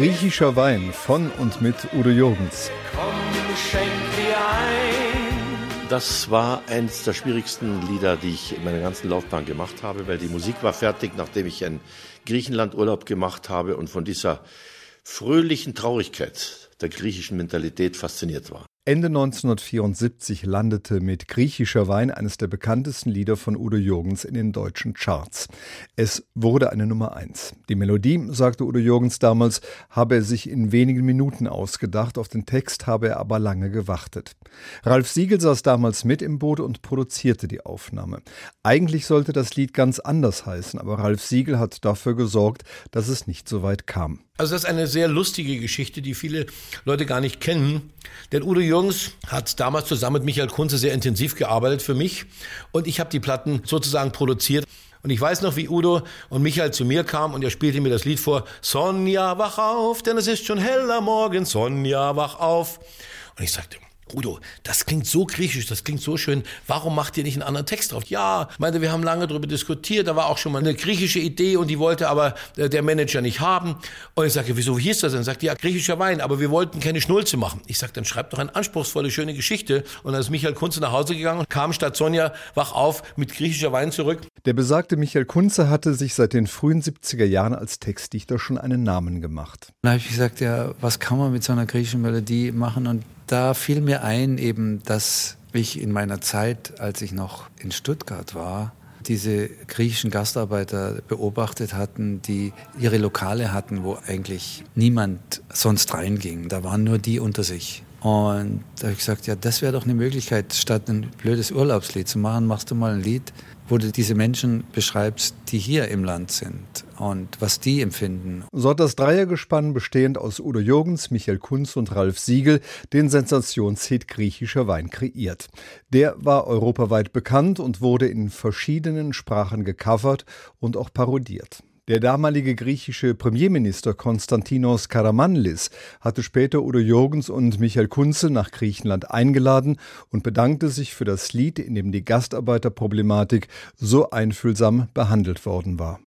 Griechischer Wein von und mit Udo Jürgens. Das war eines der schwierigsten Lieder, die ich in meiner ganzen Laufbahn gemacht habe, weil die Musik war fertig, nachdem ich einen Griechenland-Urlaub gemacht habe und von dieser fröhlichen Traurigkeit der griechischen Mentalität fasziniert war. Ende 1974 landete mit Griechischer Wein eines der bekanntesten Lieder von Udo Jürgens in den deutschen Charts. Es wurde eine Nummer eins. Die Melodie, sagte Udo Jürgens damals, habe er sich in wenigen Minuten ausgedacht, auf den Text habe er aber lange gewartet. Ralf Siegel saß damals mit im Boot und produzierte die Aufnahme. Eigentlich sollte das Lied ganz anders heißen, aber Ralf Siegel hat dafür gesorgt, dass es nicht so weit kam. Also das ist eine sehr lustige Geschichte, die viele Leute gar nicht kennen. Denn Udo Jürgens hat damals zusammen mit Michael Kunze sehr intensiv gearbeitet für mich und ich habe die Platten sozusagen produziert. Und ich weiß noch, wie Udo und Michael zu mir kamen und er spielte mir das Lied vor. Sonja, wach auf, denn es ist schon heller Morgen. Sonja, wach auf. Und ich sagte, Udo, das klingt so griechisch, das klingt so schön. Warum macht ihr nicht einen anderen Text drauf? Ja, meinte, wir haben lange darüber diskutiert. Da war auch schon mal eine griechische Idee und die wollte aber äh, der Manager nicht haben. Und ich sagte, wieso, wie hieß das denn? Sagt, ja, griechischer Wein, aber wir wollten keine Schnulze machen. Ich sagte, dann schreibt doch eine anspruchsvolle, schöne Geschichte. Und dann ist Michael Kunze nach Hause gegangen und kam statt Sonja wach auf mit griechischer Wein zurück. Der besagte Michael Kunze hatte sich seit den frühen 70er Jahren als Textdichter schon einen Namen gemacht. Da habe ich gesagt, ja, was kann man mit so einer griechischen Melodie machen? Und da fiel mir ein, eben, dass ich in meiner Zeit, als ich noch in Stuttgart war, diese griechischen Gastarbeiter beobachtet hatten, die ihre Lokale hatten, wo eigentlich niemand sonst reinging. Da waren nur die unter sich. Und da habe ich gesagt, ja, das wäre doch eine Möglichkeit, statt ein blödes Urlaubslied zu machen, machst du mal ein Lied, wo du diese Menschen beschreibst, die hier im Land sind und was die empfinden. So hat das Dreiergespann bestehend aus Udo Jürgens, Michael Kunz und Ralf Siegel den Sensationshit Griechischer Wein kreiert. Der war europaweit bekannt und wurde in verschiedenen Sprachen gecovert und auch parodiert. Der damalige griechische Premierminister Konstantinos Karamanlis hatte später Udo Jürgens und Michael Kunze nach Griechenland eingeladen und bedankte sich für das Lied, in dem die Gastarbeiterproblematik so einfühlsam behandelt worden war.